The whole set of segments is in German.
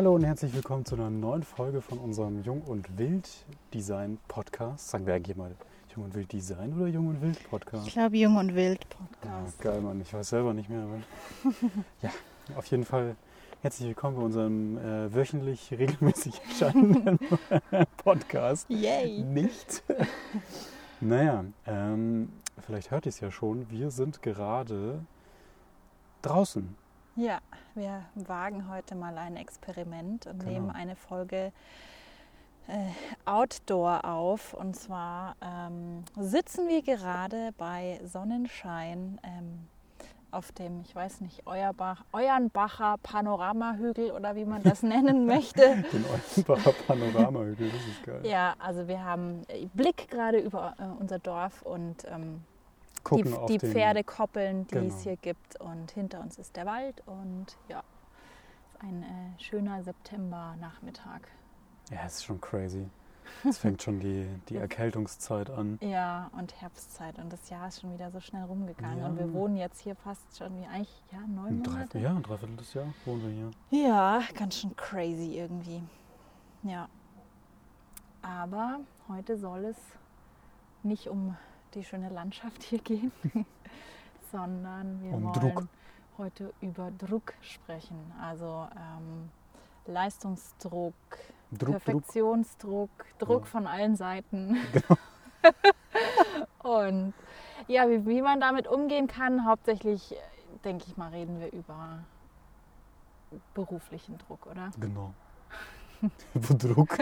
Hallo und herzlich willkommen zu einer neuen Folge von unserem Jung und Wild Design Podcast. Sagen wir eigentlich mal Jung und Wild Design oder Jung und Wild Podcast? Ich glaube Jung und Wild Ja, Podcast. geil, Mann. Ich weiß selber nicht mehr. ja, auf jeden Fall herzlich willkommen bei unserem äh, wöchentlich regelmäßig erscheinenden Podcast. Yay! Nicht. naja, ähm, vielleicht hört ihr es ja schon. Wir sind gerade draußen. Ja, wir wagen heute mal ein Experiment und Genau. nehmen eine Folge äh, Outdoor auf. Und zwar ähm, sitzen wir gerade bei Sonnenschein ähm, auf dem, ich weiß nicht, Euerbach, Euernbacher Panoramahügel oder wie man das nennen möchte. Den Oldenbacher Panoramahügel, das ist geil. Ja, also wir haben Blick gerade über äh, unser Dorf und ähm, Gucken die den- Pferdekoppeln, die Genau. es hier gibt. Und hinter uns ist der Wald und ja, es ist ein äh, schöner Septembernachmittag. Ja, es ist schon crazy. Es fängt schon die, die Erkältungszeit an. Ja, und Herbstzeit und das Jahr ist schon wieder so schnell rumgegangen. Ja. Und wir wohnen jetzt hier fast schon wie eigentlich, ja, neun Monate. ja, ein Dreiviertel Jahr wohnen wir hier. Ja, ganz schön crazy irgendwie. Ja. Aber heute soll es nicht um die schöne Landschaft hier gehen, sondern wir Um wollen Druck. heute über Druck sprechen. Also ähm, Leistungsdruck, Druck, Druck. Perfektionsdruck, Druck Ja. von allen Seiten. Genau. Und ja, wie, wie man damit umgehen kann, hauptsächlich, äh, denke ich mal, reden wir über beruflichen Druck, oder? Genau. Über Druck.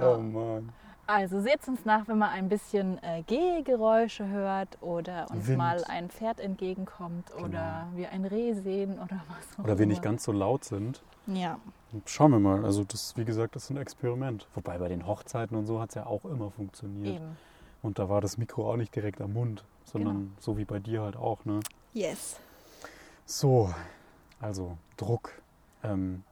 Oh Mann. Also seht uns nach, wenn man ein bisschen äh, Gehgeräusche hört oder uns Wind. mal ein Pferd entgegenkommt oder wir ein Reh sehen oder was auch Oder wir nicht immer. ganz so laut sind. Ja, Schauen wir mal. Also das, wie gesagt, das ist ein Experiment. Wobei bei den Hochzeiten und so hat es ja auch immer funktioniert. eben. Und da war das Mikro auch nicht direkt am Mund, sondern Genau. so wie bei dir halt auch. Ne? Yes. So, also Druck. Ähm,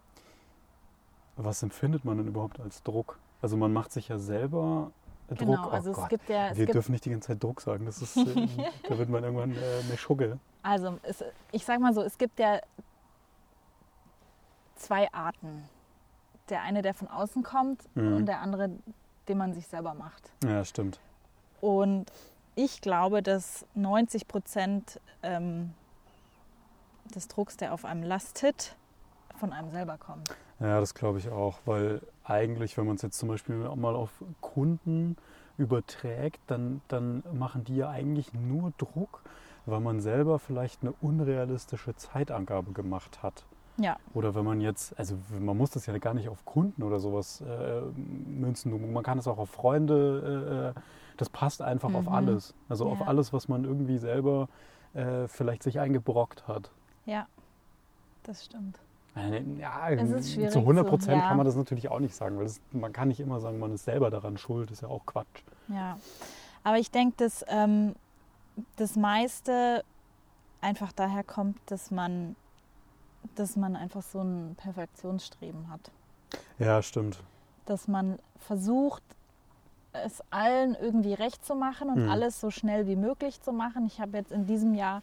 was empfindet man denn überhaupt als Druck? Also man macht sich ja selber Druck. Genau, oh also es Gott. gibt ja, es Wir gibt, dürfen nicht die ganze Zeit Druck sagen. Das ist, äh, da wird man irgendwann äh, eine Schugge. also es, ich sag mal so, es gibt ja zwei Arten. Der eine, der von außen kommt Mhm. und der andere, den man sich selber macht. Ja, stimmt. Und ich glaube, dass 90 Prozent ähm, des Drucks, der auf einem lastet, von einem selber kommt. Ja, das glaube ich auch, weil eigentlich, wenn man es jetzt zum Beispiel auch mal auf Kunden überträgt, dann, dann machen die ja eigentlich nur Druck, weil man selber vielleicht eine unrealistische Zeitangabe gemacht hat. Ja, Oder wenn man jetzt, also man muss das ja gar nicht auf Kunden oder sowas äh, münzen, man kann es auch auf Freunde, äh, das passt einfach auf Mhm. alles. Also auf Ja. alles, was man irgendwie selber äh, vielleicht sich eingebrockt hat. ja, das stimmt. Ja, zu 100 Prozent ja. kann man das natürlich auch nicht sagen, weil das, man kann nicht immer sagen, man ist selber daran schuld, ist ja auch Quatsch. Ja, aber ich denke, dass ähm, das meiste einfach daher kommt, dass man, dass man einfach so ein Perfektionsstreben hat. Ja, stimmt. Dass man versucht, es allen irgendwie recht zu machen und Mhm. alles so schnell wie möglich zu machen. Ich habe jetzt in diesem Jahr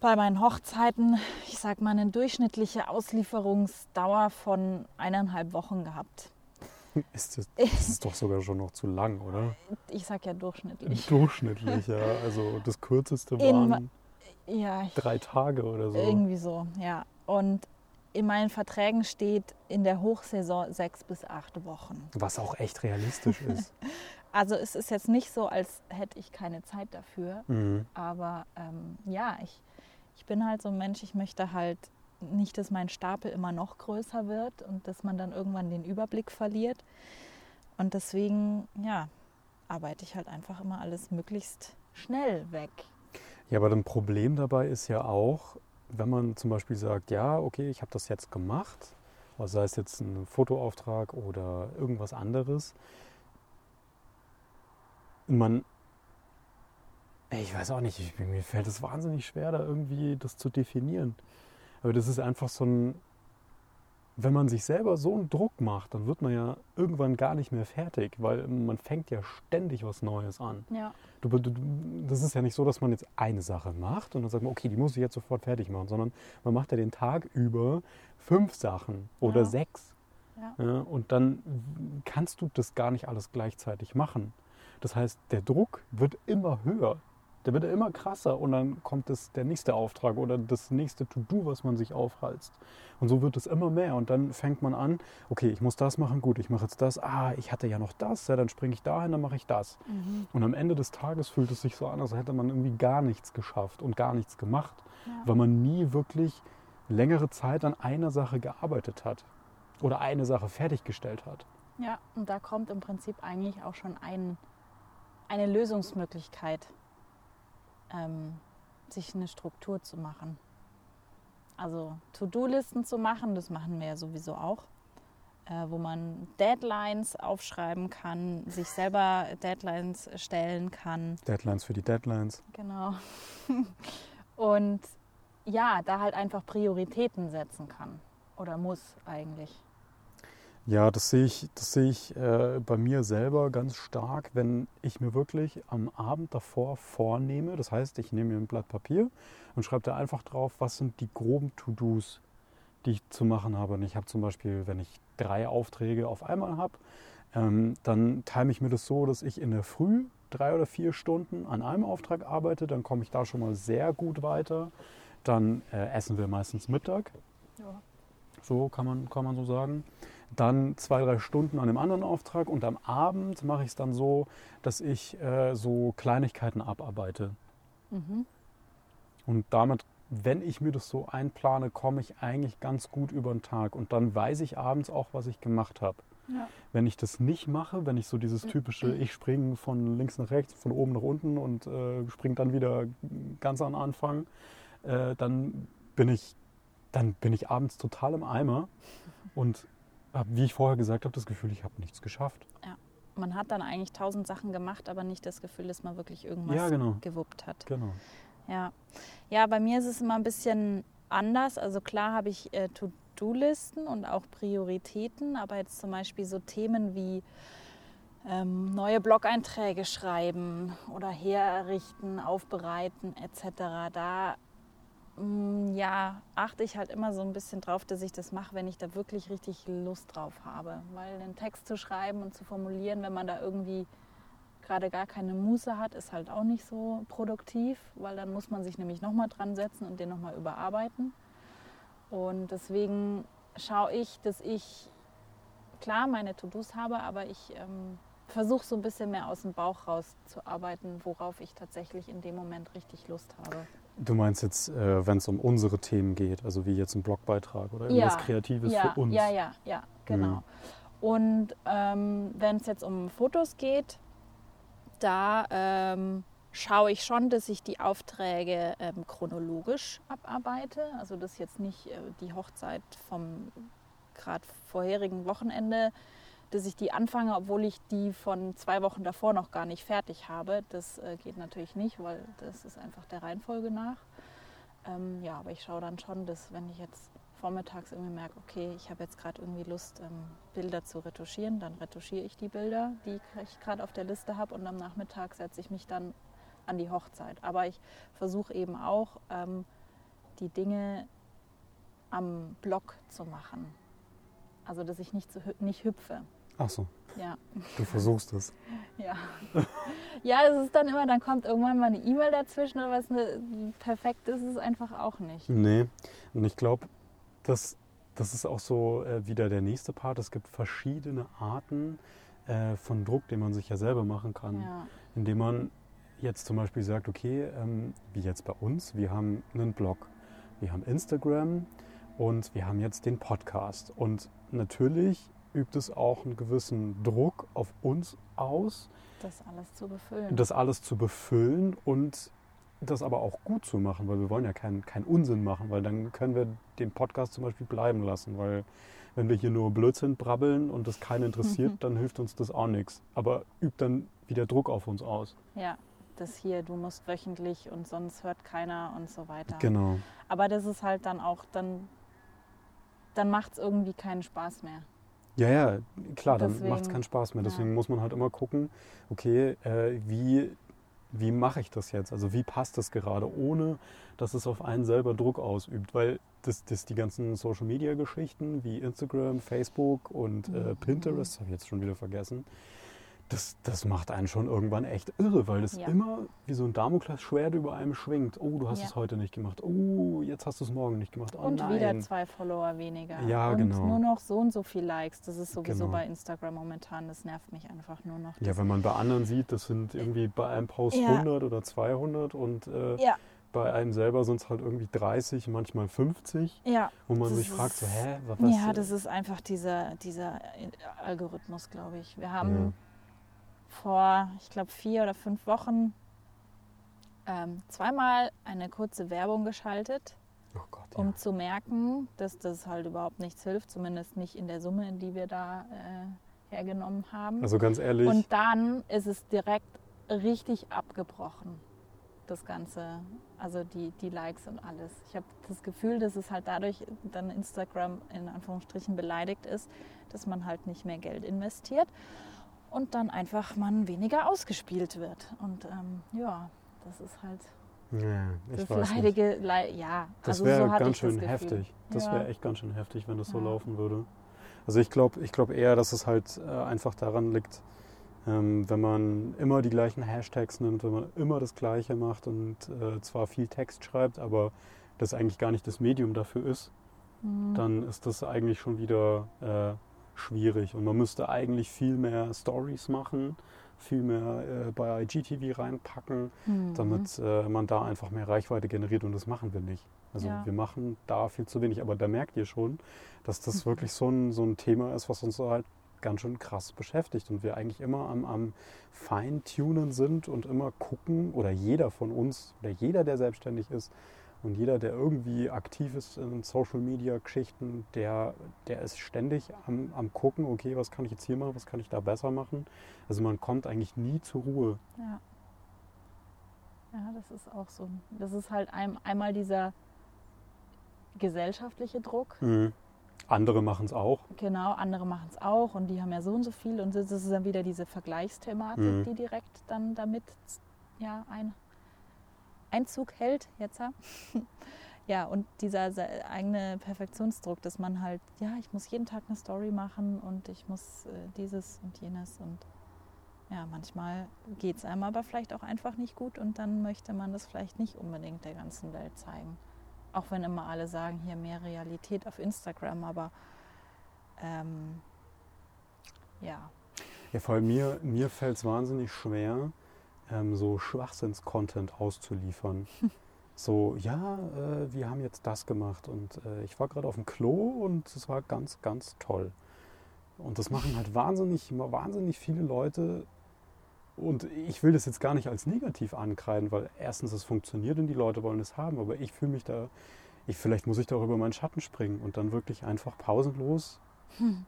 bei meinen Hochzeiten, ich sag mal, eine durchschnittliche Auslieferungsdauer von eineinhalb Wochen gehabt. Ist das, das ist doch sogar schon noch zu lang, oder? Ich sag ja durchschnittlich. Durchschnittlich, ja. Also das kürzeste In- waren Ja, ich, drei Tage oder so. Irgendwie so, ja. Und in meinen Verträgen steht in der Hochsaison sechs bis acht Wochen. Was auch echt realistisch ist. Also es ist jetzt nicht so, als hätte ich keine Zeit dafür. mhm. Aber ähm, ja, ich, ich bin halt so ein Mensch, ich möchte halt nicht, dass mein Stapel immer noch größer wird und dass man dann irgendwann den Überblick verliert. Und deswegen, ja, arbeite ich halt einfach immer alles möglichst schnell weg. Ja, aber ein Problem dabei ist ja auch, wenn man zum Beispiel sagt, ja, okay, ich habe das jetzt gemacht, was sei es jetzt ein Fotoauftrag oder irgendwas anderes. Man, ich weiß auch nicht, ich, mir fällt es wahnsinnig schwer, da irgendwie das zu definieren. Aber das ist einfach so ein, wenn man sich selber so einen Druck macht, dann wird man ja irgendwann gar nicht mehr fertig, weil man fängt ja ständig was Neues an. Ja. Du, du, das ist ja nicht so, dass man jetzt eine Sache macht und dann sagt man, okay, die muss ich jetzt sofort fertig machen, sondern man macht ja den Tag über fünf Sachen oder Ja. sechs. Ja. Ja, und dann kannst du das gar nicht alles gleichzeitig machen. Das heißt, der Druck wird immer höher. Der wird immer krasser und dann kommt das, der nächste Auftrag oder das nächste To-Do, was man sich aufhalst. Und so wird es immer mehr. Und dann fängt man an, okay, ich muss das machen, gut, ich mache jetzt das, ah, ich hatte ja noch das, ja, dann springe ich dahin, dann mache ich das. Mhm. Und am Ende des Tages fühlt es sich so an, als hätte man irgendwie gar nichts geschafft und gar nichts gemacht, Ja. weil man nie wirklich längere Zeit an einer Sache gearbeitet hat oder eine Sache fertiggestellt hat. Ja, und da kommt im Prinzip eigentlich auch schon ein, eine Lösungsmöglichkeit, ähm, sich eine Struktur zu machen. Also To-Do-Listen zu machen, das machen wir ja sowieso auch, äh, wo man Deadlines aufschreiben kann, sich selber Deadlines stellen kann. Deadlines für die Deadlines. Genau. Und ja, da halt einfach Prioritäten setzen kann oder muss eigentlich. Ja, das sehe ich, das sehe ich äh, bei mir selber ganz stark, wenn ich mir wirklich am Abend davor vornehme. Das heißt, ich nehme mir ein Blatt Papier und schreibe da einfach drauf, was sind die groben To-Dos, die ich zu machen habe. Und ich habe zum Beispiel, wenn ich drei Aufträge auf einmal habe, ähm, dann time ich mir das so, dass ich in der Früh drei oder vier Stunden an einem Auftrag arbeite. Dann komme ich da schon mal sehr gut weiter. Dann äh, essen wir meistens Mittag. Ja. So kann man, kann man so sagen. Dann zwei, drei Stunden an dem anderen Auftrag und am Abend mache ich es dann so, dass ich äh, so Kleinigkeiten abarbeite. Mhm. Und damit, wenn ich mir das so einplane, komme ich eigentlich ganz gut über den Tag. Und dann weiß ich abends auch, was ich gemacht habe. Ja. Wenn ich das nicht mache, wenn ich so dieses typische, ich springe von links nach rechts, von oben nach unten und äh, springe dann wieder ganz an Anfang, äh, dann bin ich, dann bin ich abends total im Eimer und habe, wie ich vorher gesagt habe, das Gefühl, ich habe nichts geschafft. Man hat dann eigentlich tausend Sachen gemacht, aber nicht das Gefühl, dass man wirklich irgendwas Ja, genau. gewuppt hat. Genau. Ja. ja, bei mir ist es immer ein bisschen anders. Also klar habe ich äh, To-Do-Listen und auch Prioritäten, aber jetzt zum Beispiel so Themen wie ähm, neue Blog-Einträge schreiben oder herrichten, aufbereiten etc. Da ja, achte ich halt immer so ein bisschen drauf, dass ich das mache, wenn ich da wirklich richtig Lust drauf habe. Weil einen Text zu schreiben und zu formulieren, wenn man da irgendwie gerade gar keine Muße hat, ist halt auch nicht so produktiv, weil dann muss man sich nämlich nochmal dran setzen und den nochmal überarbeiten. Und deswegen schaue ich, dass ich klar meine To-Dos habe, aber ich ähm, versuche so ein bisschen mehr aus dem Bauch raus zu arbeiten, worauf ich tatsächlich in dem Moment richtig Lust habe. Du meinst jetzt, äh, wenn es um unsere Themen geht, also wie jetzt ein Blogbeitrag oder irgendwas Ja, Kreatives ja, für uns. Ja, ja, ja, genau. Mhm. Und ähm, wenn es jetzt um Fotos geht, da ähm, schaue ich schon, dass ich die Aufträge ähm, chronologisch abarbeite. Also dass jetzt nicht äh, die Hochzeit vom gerade vorherigen Wochenende, dass ich die anfange, obwohl ich die von zwei Wochen davor noch gar nicht fertig habe. Das äh, geht natürlich nicht, weil das ist einfach der Reihenfolge nach. Ähm, ja, aber ich schaue dann schon, dass wenn ich jetzt vormittags irgendwie merke, okay, ich habe jetzt gerade irgendwie Lust, ähm, Bilder zu retuschieren, dann retuschiere ich die Bilder, die ich gerade auf der Liste habe und am Nachmittag setze ich mich dann an die Hochzeit. Aber ich versuche eben auch, ähm, die Dinge am Block zu machen. Also, dass ich nicht, zu, nicht hüpfe. Ach so, Ja, du versuchst es. ja. ja, es ist dann immer, dann kommt irgendwann mal eine E-Mail dazwischen oder was. Ne, perfekt ist es einfach auch nicht. Nee, und ich glaube, das, das ist auch so äh, wieder der nächste Part. Es gibt verschiedene Arten äh, von Druck, den man sich ja selber machen kann. Ja, Indem man jetzt zum Beispiel sagt, okay, ähm, wie jetzt bei uns, wir haben einen Blog, wir haben Instagram und wir haben jetzt den Podcast. Und natürlich übt es auch einen gewissen Druck auf uns aus, das alles zu befüllen. das alles zu befüllen und das aber auch gut zu machen, weil wir wollen ja keinen keinen Unsinn machen, weil dann können wir den Podcast zum Beispiel bleiben lassen, weil wenn wir hier nur Blödsinn brabbeln und das keinen interessiert, dann hilft uns das auch nichts. Aber übt dann wieder Druck auf uns aus. Ja, das hier, du musst wöchentlich und sonst hört keiner und so weiter. Genau. Aber das ist halt dann auch, dann, dann macht es irgendwie keinen Spaß mehr. Ja, ja, klar, dann macht es keinen Spaß mehr. ja. Deswegen muss man halt immer gucken, okay, äh, wie, wie mache ich das jetzt? Also wie passt das gerade, ohne dass es auf einen selber Druck ausübt? Weil das, das die ganzen Social-Media-Geschichten wie Instagram, Facebook und äh, Mhm. Pinterest, habe ich jetzt schon wieder vergessen, das, das macht einen schon irgendwann echt irre, weil das Ja. immer wie so ein Damoklesschwert über einem schwingt. Oh, du hast Ja. es heute nicht gemacht. Oh, jetzt hast du es morgen nicht gemacht. Oh, und nein. wieder zwei Follower weniger. Ja, und genau. nur noch so und so viel Likes. Das ist sowieso Genau. bei Instagram momentan. Das nervt mich einfach nur noch. Ja, wenn man bei anderen sieht, das sind irgendwie bei einem Post Ja. 100 oder 200 und äh, bei einem selber sind es halt irgendwie 30, manchmal 50, ja. wo man sich fragt, so, hä, wa- was? Ja, das ist einfach dieser, dieser Algorithmus, glaube ich. Wir haben. Vor, ich glaube, vier oder fünf Wochen ähm, zweimal eine kurze Werbung geschaltet, oh Gott, ja. um zu merken, dass das halt überhaupt nichts hilft, zumindest nicht in der Summe, die wir da äh, hergenommen haben. Also ganz ehrlich, Und dann ist es direkt richtig abgebrochen, das Ganze. Also die, die Likes und alles. Ich habe das Gefühl, dass es halt dadurch dann Instagram in Anführungsstrichen beleidigt ist, dass man halt nicht mehr Geld investiert und dann einfach man weniger ausgespielt wird. Und ähm, ja, das ist halt ja, ich das leidige, Lei ja. Das also wäre so ganz das schön Gefühl. heftig. Das Ja. wäre echt ganz schön heftig, wenn das so Ja. laufen würde. Also ich glaube ich glaub eher, dass es halt äh, einfach daran liegt, ähm, wenn man immer die gleichen Hashtags nimmt, wenn man immer das Gleiche macht und äh, zwar viel Text schreibt, aber das eigentlich gar nicht das Medium dafür ist, Mhm. dann ist das eigentlich schon wieder äh, schwierig. Und man müsste eigentlich viel mehr Stories machen, viel mehr äh, bei IGTV reinpacken, Mhm. damit äh, man da einfach mehr Reichweite generiert und das machen wir nicht. Also Ja. wir machen da viel zu wenig, aber da merkt ihr schon, dass das Mhm. wirklich so ein, so ein Thema ist, was uns so halt ganz schön krass beschäftigt und wir eigentlich immer am, am Feintunen sind und immer gucken, oder jeder von uns, oder jeder, der selbstständig ist und jeder, der irgendwie aktiv ist in Social-Media-Geschichten, der, der ist ständig am, am gucken, okay, was kann ich jetzt hier machen, was kann ich da besser machen. Also man kommt eigentlich nie zur Ruhe. Ja. Ja, das ist auch so. Das ist halt ein, einmal dieser gesellschaftliche Druck. Mhm. Andere machen es auch. Genau, andere machen es auch und die haben ja so und so viel und das ist dann wieder diese Vergleichsthematik, Mhm. die direkt dann damit ja, ein Einzug hält jetzt. ja. Und dieser se- eigene Perfektionsdruck, dass man halt, ja, ich muss jeden Tag eine Story machen und ich muss äh, dieses und jenes und ja, manchmal geht es einem aber vielleicht auch einfach nicht gut und dann möchte man das vielleicht nicht unbedingt der ganzen Welt zeigen. Auch wenn immer alle sagen, hier mehr Realität auf Instagram, aber ähm, ja. Ja, vor allem mir, mir fällt es wahnsinnig schwer, ähm, so Schwachsinns-Content auszuliefern. so, ja, äh, wir haben jetzt das gemacht und äh, ich war gerade auf dem Klo und es war ganz, ganz toll. Und das machen halt wahnsinnig, wahnsinnig viele Leute. Und ich will das jetzt gar nicht als negativ ankreiden, weil erstens es funktioniert und die Leute wollen es haben, aber ich fühle mich da, ich, vielleicht muss ich da auch über meinen Schatten springen und dann wirklich einfach pausenlos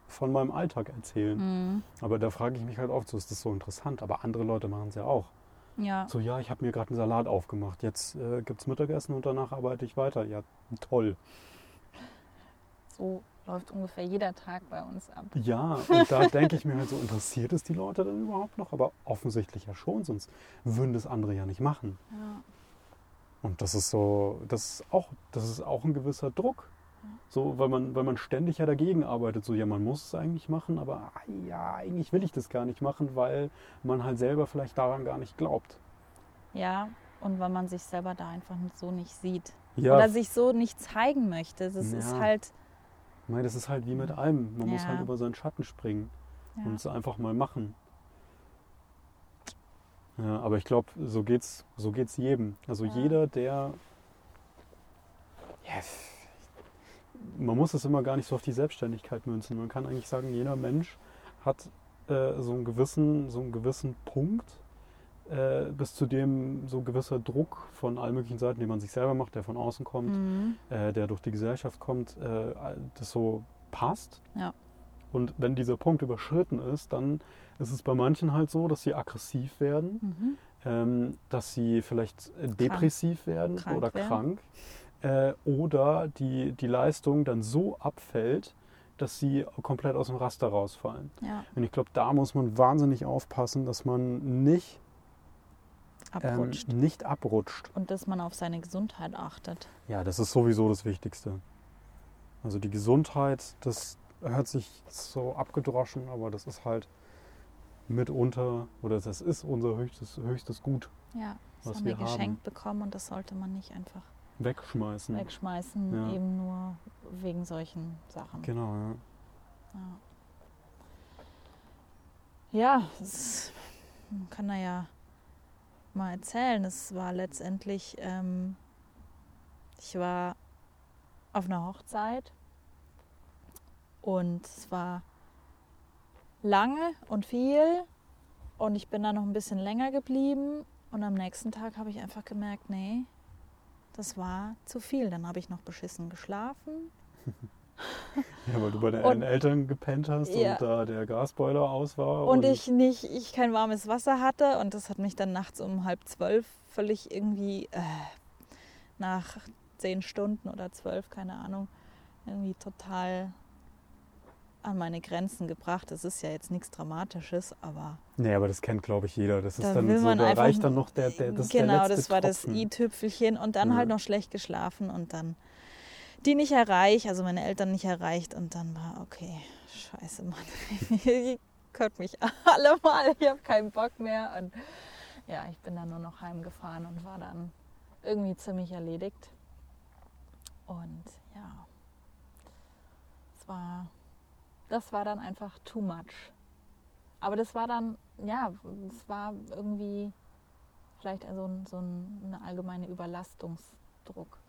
von meinem Alltag erzählen. Mhm. Aber da frage ich mich halt oft, so ist das so interessant, aber andere Leute machen es ja auch. Ja, So, ja, ich habe mir gerade einen Salat aufgemacht, jetzt äh, gibt es Mittagessen und danach arbeite ich weiter. Ja, toll. so läuft ungefähr jeder Tag bei uns ab. Ja, und da denke ich mir halt so, interessiert es die Leute denn überhaupt noch? Aber offensichtlich ja schon, sonst würden das andere ja nicht machen. Ja. Und das ist so, das ist auch, das ist auch ein gewisser Druck. So, weil man, weil man ständig ja dagegen arbeitet. So, ja, man muss es eigentlich machen, aber ah, ja, eigentlich will ich das gar nicht machen, weil man halt selber vielleicht daran gar nicht glaubt. ja, und weil man sich selber da einfach so nicht sieht. Ja, Oder sich so nicht zeigen möchte. Das ist Ja. halt, ich meine, das ist halt wie mit allem. Man muss Ja. halt über seinen Schatten springen und es einfach mal machen. Ja, aber ich glaube, so geht's, so geht's jedem. Also jeder, der. F- man muss es immer gar nicht so auf die Selbstständigkeit münzen. Man kann eigentlich sagen, jeder Mensch hat äh, so, einen gewissen, so einen gewissen Punkt, äh, bis zu dem so ein gewisser Druck von allen möglichen Seiten, den man sich selber macht, der von außen kommt, Mhm. äh, der durch die Gesellschaft kommt, äh, das so passt. Ja. Und wenn dieser Punkt überschritten ist, dann ist es bei manchen halt so, dass sie aggressiv werden, Mhm. ähm, dass sie vielleicht äh, depressiv werden Krank oder werden. krank. Äh, oder die, die Leistung dann so abfällt, dass sie komplett aus dem Raster rausfallen. Ja, Und ich glaube, da muss man wahnsinnig aufpassen, dass man nicht, abrutscht. Ähm, nicht abrutscht. Und dass man auf seine Gesundheit achtet. Ja, das ist sowieso das Wichtigste. Also die Gesundheit, das hört sich so abgedroschen, aber das ist halt mitunter, oder das ist unser höchstes, höchstes Gut. Ja, das Was haben wir wir geschenkt haben. bekommen und das sollte man nicht einfach Wegschmeißen. wegschmeißen, Ja. eben nur wegen solchen Sachen. Genau, ja. Ja, das man kann er ja mal erzählen. Es war letztendlich, ähm, ich war auf einer Hochzeit und es war lange und viel und ich bin da noch ein bisschen länger geblieben und am nächsten Tag habe ich einfach gemerkt, nee, das war zu viel. Dann habe ich noch beschissen geschlafen. Ja, weil du bei Und- deinen Eltern gepennt hast Ja. und da der Gasboiler aus war. Und ich nicht, ich kein warmes Wasser hatte und das hat mich dann nachts um halb zwölf völlig irgendwie äh, nach zehn Stunden oder zwölf, keine Ahnung, irgendwie total an meine Grenzen gebracht. Das ist ja jetzt nichts Dramatisches, aber Nee, aber das kennt, glaube ich, jeder. Das ist Da dann will so, man da einfach- reicht dann noch der, der, das genau, das war das Tropfen. i-Tüpfelchen und dann Ja. halt noch schlecht geschlafen und dann die nicht erreicht, also meine Eltern nicht erreicht und dann war okay, scheiße, Mann, ihr könnt mich alle mal, ich habe keinen Bock mehr und ja, ich bin dann nur noch heimgefahren und war dann irgendwie ziemlich erledigt und ja, es war, das war dann einfach too much. Aber das war dann, ja, es war irgendwie vielleicht also ein- so ein, eine allgemeine Überlastungsdruck.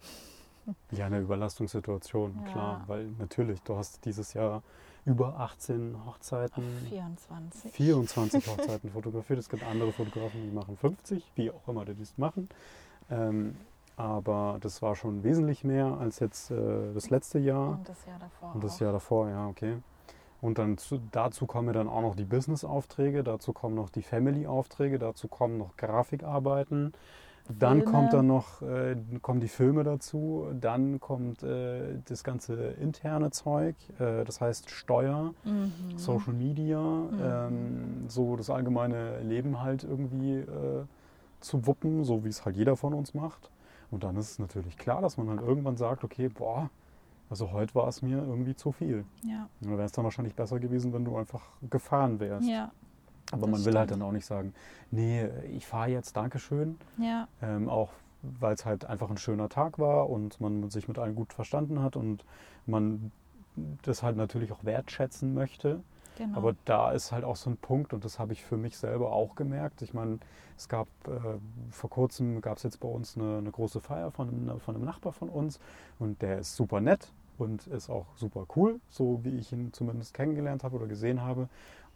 Ja, eine Überlastungssituation, Ja. klar. Weil natürlich, du hast dieses Jahr über 18 Hochzeiten, 24. 24 Hochzeiten fotografiert. Es gibt andere Fotografen, die machen 50, wie auch immer die das machen. Ähm, aber das war schon wesentlich mehr als jetzt äh, das letzte Jahr. Und das Jahr davor. Und das auch. Jahr davor, ja, okay. Und dann zu, dazu kommen dann auch noch die Business-Aufträge, dazu kommen noch die Family-Aufträge, dazu kommen noch Grafikarbeiten. Dann Filme. kommt dann noch, äh, kommen die Filme dazu, dann kommt äh, das ganze interne Zeug, äh, das heißt Steuer, Mhm. Social Media, ähm, so das allgemeine Leben halt irgendwie äh, zu wuppen, so wie es halt jeder von uns macht. Und dann ist es natürlich klar, dass man dann irgendwann sagt, okay, boah, also heute war es mir irgendwie zu viel. Ja, Da wäre es dann wahrscheinlich besser gewesen, wenn du einfach gefahren wärst. ja, Aber man will halt dann auch nicht sagen, nee, ich fahre jetzt, Dankeschön. ja, Ähm, auch weil es halt einfach ein schöner Tag war und man sich mit allen gut verstanden hat und man das halt natürlich auch wertschätzen möchte. genau. Aber da ist halt auch so ein Punkt und das habe ich für mich selber auch gemerkt. Ich meine, es gab äh, vor kurzem gab es jetzt bei uns eine, eine große Feier von von einem Nachbar von uns und der ist super nett und ist auch super cool, so wie ich ihn zumindest kennengelernt habe oder gesehen habe.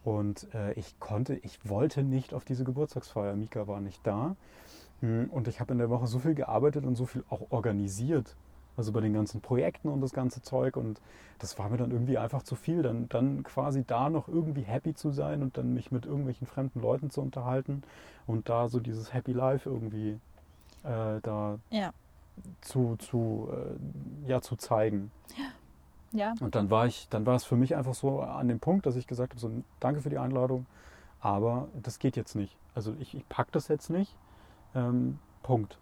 Und äh, ich konnte, ich wollte nicht auf diese Geburtstagsfeier. Mika war nicht da. Hm, Und ich habe in der Woche so viel gearbeitet und so viel auch organisiert. Also bei den ganzen Projekten und das ganze Zeug. Und das war mir dann irgendwie einfach zu viel. Dann, dann quasi da noch irgendwie happy zu sein und dann mich mit irgendwelchen fremden Leuten zu unterhalten und da so dieses Happy Life irgendwie äh, da ja, zu, zu, äh, ja, zu zeigen. ja, Und dann war ich, dann war es für mich einfach so an dem Punkt, dass ich gesagt habe, so, danke für die Einladung, aber das geht jetzt nicht. Also ich, ich pack das jetzt nicht. Ähm, Punkt.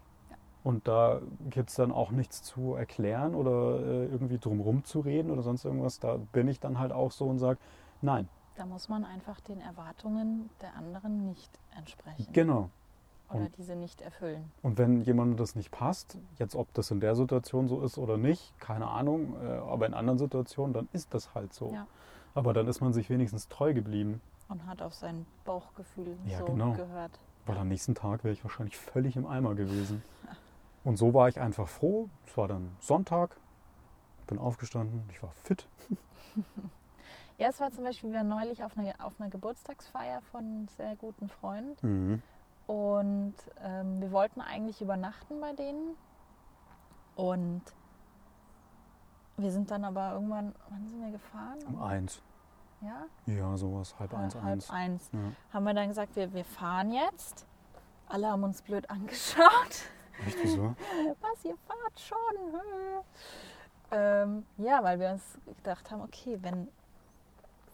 Und da gibt es dann auch nichts zu erklären oder äh, irgendwie drumrum zu reden oder sonst irgendwas. Da bin ich dann halt auch so und sage, nein, da muss man einfach den Erwartungen der anderen nicht entsprechen genau. Oder und- diese nicht erfüllen. Und wenn jemandem das nicht passt, jetzt ob das in der Situation so ist oder nicht, keine Ahnung, äh, aber in anderen Situationen, dann ist das halt so. Ja. Aber dann ist man sich wenigstens treu geblieben. Und hat auf sein Bauchgefühl Ja, so genau. gehört. Weil am nächsten Tag wäre ich wahrscheinlich völlig im Eimer gewesen. Und so war ich einfach froh. Es war dann Sonntag, bin aufgestanden, ich war fit. Ja, es war zum Beispiel wir waren neulich auf einer, auf einer Geburtstagsfeier von einem sehr guten Freund. Und ähm, wir wollten eigentlich übernachten bei denen. Und wir sind dann aber irgendwann, wann sind wir gefahren? Um eins. Ja? Ja, sowas, halb eins, halb eins. eins. Ja. Haben wir dann gesagt, wir, wir fahren jetzt. Alle haben uns blöd angeschaut. Echt, wieso? Was, ihr fahrt schon? ähm, ja, weil wir uns gedacht haben, okay, wenn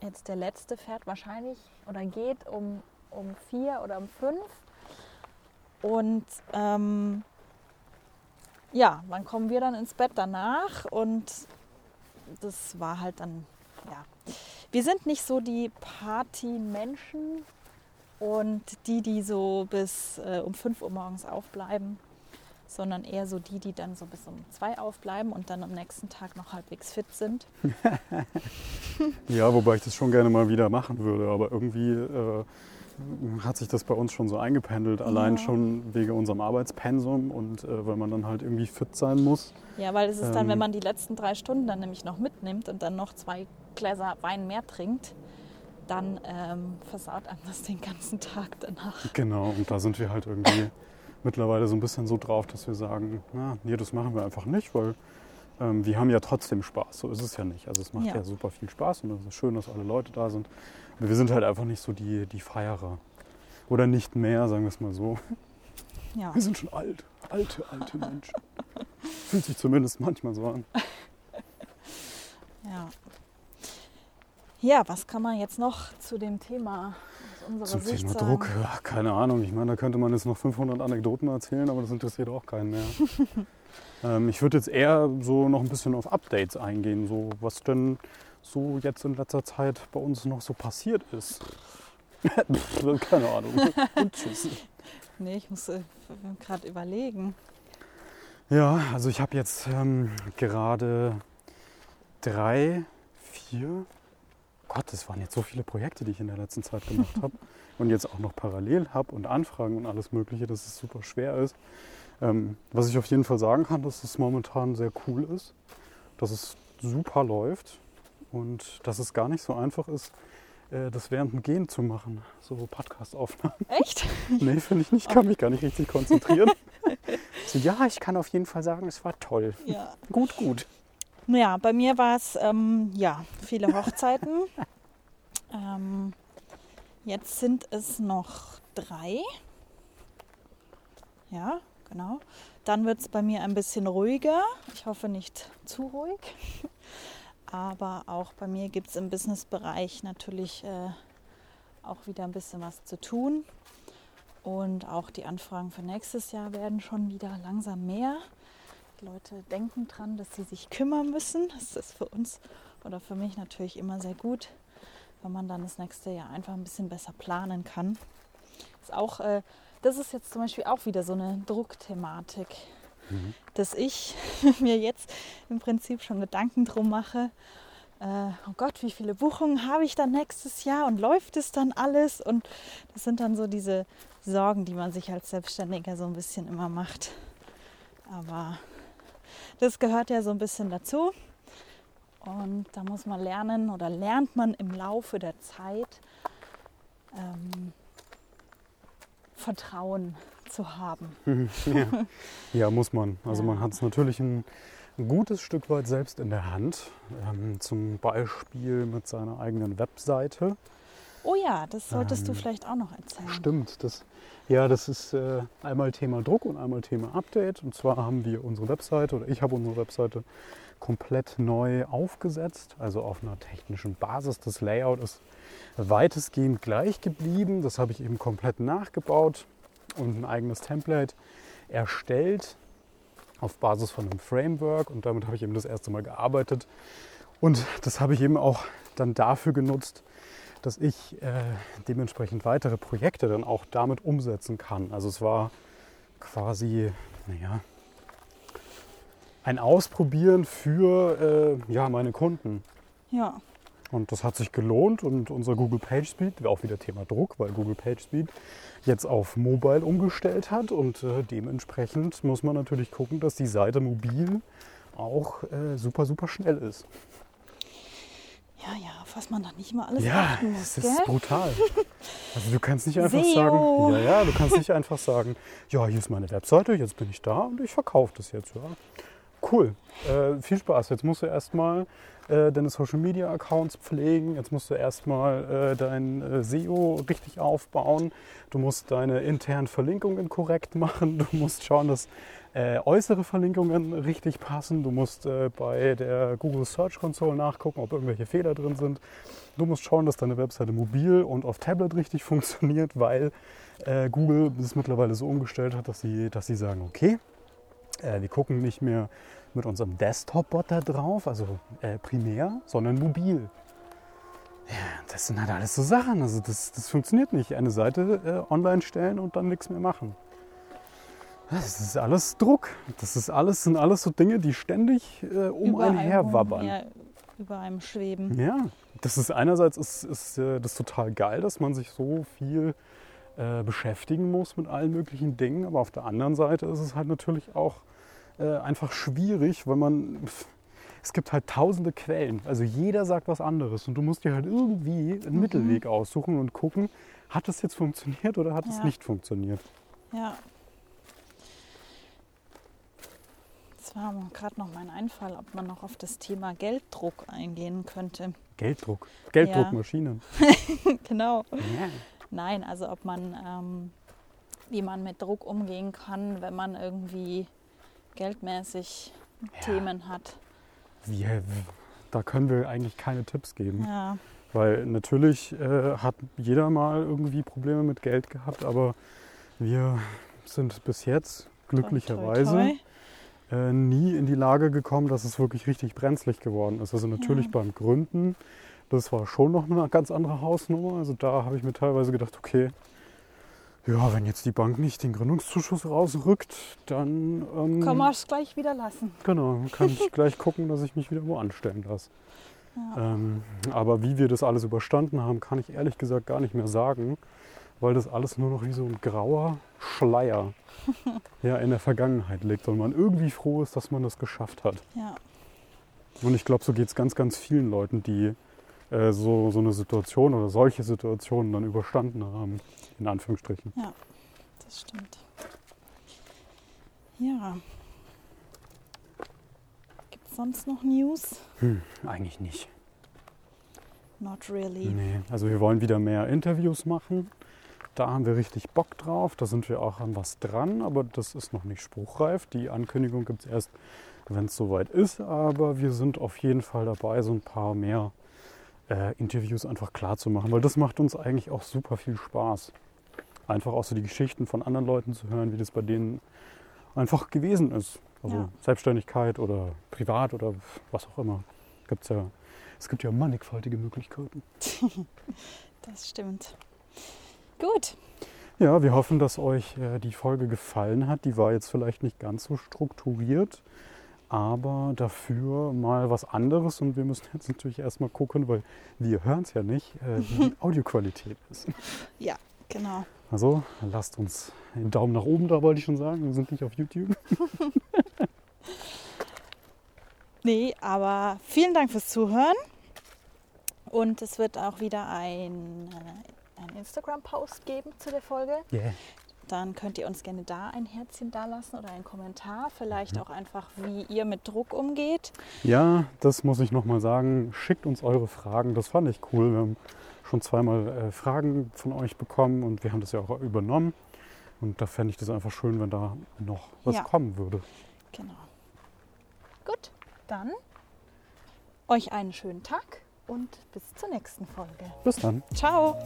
jetzt der letzte fährt wahrscheinlich oder geht um, um vier oder um fünf und ähm, ja, wann kommen wir dann ins Bett danach? Und das war halt dann, ja. Wir sind nicht so die Party-Menschen und die, die so bis äh, um 5 Uhr morgens aufbleiben, sondern eher so die, die dann so bis um 2 aufbleiben und dann am nächsten Tag noch halbwegs fit sind. ja, wobei ich das schon gerne mal wieder machen würde, aber irgendwie äh, hat sich das bei uns schon so eingependelt, allein ja. schon wegen unserem Arbeitspensum und äh, weil man dann halt irgendwie fit sein muss. Ja, weil es ist dann, wenn ähm, man die letzten drei Stunden dann nämlich noch mitnimmt und dann noch zwei Gläser Wein mehr trinkt, dann ähm, versaut einem das den ganzen Tag danach. Genau, und da sind wir halt irgendwie mittlerweile so ein bisschen so drauf, dass wir sagen, na, nee, das machen wir einfach nicht, weil ähm, wir haben ja trotzdem Spaß. So ist es ja nicht. Also es macht ja, ja super viel Spaß und es ist schön, dass alle Leute da sind. Wir sind halt einfach nicht so die, die Feierer. Oder nicht mehr, sagen wir es mal so. Ja. Wir sind schon alt. Alte, alte Menschen. Fühlt sich zumindest manchmal so an. Ja. Ja, was kann man jetzt noch zu dem Thema aus Zum Sicht Thema sagen? Druck, ja, keine Ahnung. Ich meine, da könnte man jetzt noch 500 Anekdoten erzählen, aber das interessiert auch keinen mehr. Ähm, ich würde jetzt eher so noch ein bisschen auf Updates eingehen, so was denn so jetzt in letzter Zeit bei uns noch so passiert ist. Keine Ahnung. Und tschüss. Nee, ich muss äh, gerade überlegen. Ja, also ich habe jetzt ähm, gerade drei, vier, Gott, das waren jetzt so viele Projekte, die ich in der letzten Zeit gemacht habe und jetzt auch noch parallel habe und Anfragen und alles Mögliche, dass es super schwer ist. Ähm, was ich auf jeden Fall sagen kann, dass es momentan sehr cool ist, dass es super läuft und dass es gar nicht so einfach ist, äh, das während dem Gehen zu machen, so Podcast-Aufnahmen. Echt? nee, finde ich nicht. Ich kann mich gar nicht richtig konzentrieren. so, ja, ich kann auf jeden Fall sagen, es war toll. Ja. Gut, gut. Ja, bei mir war es ähm, ja, viele Hochzeiten. ähm, jetzt sind es noch drei. Ja, genau. Dann wird es bei mir ein bisschen ruhiger. Ich hoffe nicht zu ruhig. Aber auch bei mir gibt es im Businessbereich natürlich äh, auch wieder ein bisschen was zu tun. Und auch die Anfragen für nächstes Jahr werden schon wieder langsam mehr. Die Leute denken dran, dass sie sich kümmern müssen. Das ist für uns oder für mich natürlich immer sehr gut, wenn man dann das nächste Jahr einfach ein bisschen besser planen kann. Ist auch äh, das ist jetzt zum Beispiel auch wieder so eine Druckthematik, mhm. dass ich mir jetzt im Prinzip schon Gedanken drum mache, äh, oh Gott, wie viele Buchungen habe ich dann nächstes Jahr und läuft es dann alles? Und das sind dann so diese Sorgen, die man sich als Selbstständiger so ein bisschen immer macht. Aber das gehört ja so ein bisschen dazu. Und da muss man lernen oder lernt man im Laufe der Zeit, ähm, Vertrauen zu haben. ja. ja, muss man. Also ja. man hat es natürlich ein, gutes Stück weit selbst in der Hand. Ähm, zum Beispiel mit seiner eigenen Webseite. Oh ja, das solltest ähm, du vielleicht auch noch erzählen. Stimmt. Das, ja, das ist äh, einmal Thema Druck und einmal Thema Update. Und zwar haben wir unsere Webseite oder ich habe unsere Webseite komplett neu aufgesetzt, also auf einer technischen Basis. Das Layout ist weitestgehend gleich geblieben. Das habe ich eben komplett nachgebaut und ein eigenes Template erstellt auf Basis von einem Framework und damit habe ich eben das erste Mal gearbeitet. Und das habe ich eben auch dann dafür genutzt, dass ich äh, dementsprechend weitere Projekte dann auch damit umsetzen kann. Also es war quasi, naja, ein Ausprobieren für äh, ja, meine Kunden. Ja. Und das hat sich gelohnt und unser Google PageSpeed, auch wieder Thema Druck, weil Google PageSpeed jetzt auf Mobile umgestellt hat und äh, dementsprechend muss man natürlich gucken, dass die Seite mobil auch äh, super, super schnell ist. Ja, ja, was man da nicht mal alles ja, achten muss. das ist brutal. Also du kannst nicht einfach sagen, ja, ja, du kannst nicht einfach sagen, ja, hier ist meine Webseite, jetzt bin ich da und ich verkaufe das jetzt, ja. Cool. Äh, viel Spaß. Jetzt musst du erstmal äh, deine Social Media Accounts pflegen. Jetzt musst du erstmal äh, dein äh, SEO richtig aufbauen. Du musst deine internen Verlinkungen korrekt machen. Du musst schauen, dass äh, äußere Verlinkungen richtig passen. Du musst äh, bei der Google Search Console nachgucken, ob irgendwelche Fehler drin sind. Du musst schauen, dass deine Webseite mobil und auf Tablet richtig funktioniert, weil Google es mittlerweile so umgestellt hat, dass sie, dass sie sagen, okay, wir gucken nicht mehr mit unserem Desktop-Bot da drauf, also äh, primär, sondern mobil. Ja, das sind halt alles so Sachen. Also das, das funktioniert nicht. Eine Seite äh, online stellen und dann nichts mehr machen. Das ist alles Druck. Das ist alles, sind alles so Dinge, die ständig äh, um Über einen herwabbern. Ja, über einem schweben. Ja, das ist einerseits ist, ist äh, das total geil, dass man sich so viel äh, beschäftigen muss mit allen möglichen Dingen, aber auf der anderen Seite ist es halt natürlich auch äh, einfach schwierig, weil man pff, es gibt halt tausende Quellen, also jeder sagt was anderes und du musst dir halt irgendwie einen Mittelweg aussuchen und gucken, hat es jetzt funktioniert oder hat es Ja. nicht funktioniert. Ja. Das war gerade noch mein Einfall, ob man noch auf das Thema Gelddruck eingehen könnte. Gelddruck, Gelddruckmaschinen. genau. Ja. Nein, also ob man, ähm, wie man mit Druck umgehen kann, wenn man irgendwie geldmäßig Ja. Themen hat. Wie, da können wir eigentlich keine Tipps geben. Ja, Weil natürlich äh, hat jeder mal irgendwie Probleme mit Geld gehabt, aber wir sind bis jetzt glücklicherweise toi, toi, Äh, nie in die Lage gekommen, dass es wirklich richtig brenzlig geworden ist. Also natürlich Ja. beim Gründen, das war schon noch eine ganz andere Hausnummer. Also da habe ich mir teilweise gedacht, okay, ja, wenn jetzt die Bank nicht den Gründungszuschuss rausrückt, dann ähm, Kann man es gleich wieder lassen. Genau, kann ich gleich gucken, dass ich mich wieder wo anstellen lasse. Ja. Ähm, aber wie wir das alles überstanden haben, kann ich ehrlich gesagt gar nicht mehr sagen, weil das alles nur noch wie so ein grauer Schleier ja, in der Vergangenheit liegt und man irgendwie froh ist, dass man das geschafft hat. ja. Und ich glaube, so geht es ganz, ganz vielen Leuten, die äh, so, so eine Situation oder solche Situationen dann überstanden haben, in Anführungsstrichen. Das stimmt. Ja. Gibt es sonst noch News? Hm, eigentlich nicht. Not really. Nee, also wir wollen wieder mehr Interviews machen. Da haben wir richtig Bock drauf. Da sind wir auch an was dran, aber das ist noch nicht spruchreif. Die Ankündigung gibt es erst, wenn es soweit ist. Aber wir sind auf jeden Fall dabei, so ein paar mehr äh, Interviews einfach klar zu machen, weil das macht uns eigentlich auch super viel Spaß. Einfach auch so die Geschichten von anderen Leuten zu hören, wie das bei denen einfach gewesen ist. Also Ja. Selbstständigkeit oder privat oder was auch immer. Gibt's ja, es gibt ja mannigfaltige Möglichkeiten. Das stimmt. Gut. Ja, wir hoffen, dass euch äh, die Folge gefallen hat. Die war jetzt vielleicht nicht ganz so strukturiert, aber dafür mal was anderes. Und wir müssen jetzt natürlich erstmal gucken, weil wir hören es ja nicht, äh, wie die Audioqualität ist. Genau. Also lasst uns einen Daumen nach oben da, wollte ich schon sagen. Wir sind nicht auf YouTube. Nee, aber vielen Dank fürs Zuhören. Und es wird auch wieder ein, äh, ein Instagram-Post geben zu der Folge. Yeah. Dann könnt ihr uns gerne da ein Herzchen dalassen oder einen Kommentar. Vielleicht Mhm. auch einfach, wie ihr mit Druck umgeht. Ja, das muss ich nochmal sagen. Schickt uns eure Fragen. Das fand ich cool. Wir haben schon zweimal äh, Fragen von euch bekommen und wir haben das ja auch übernommen. Und da fände ich das einfach schön, wenn da noch was Ja. kommen würde. Genau. Gut, dann euch einen schönen Tag und bis zur nächsten Folge. Bis dann. Ciao!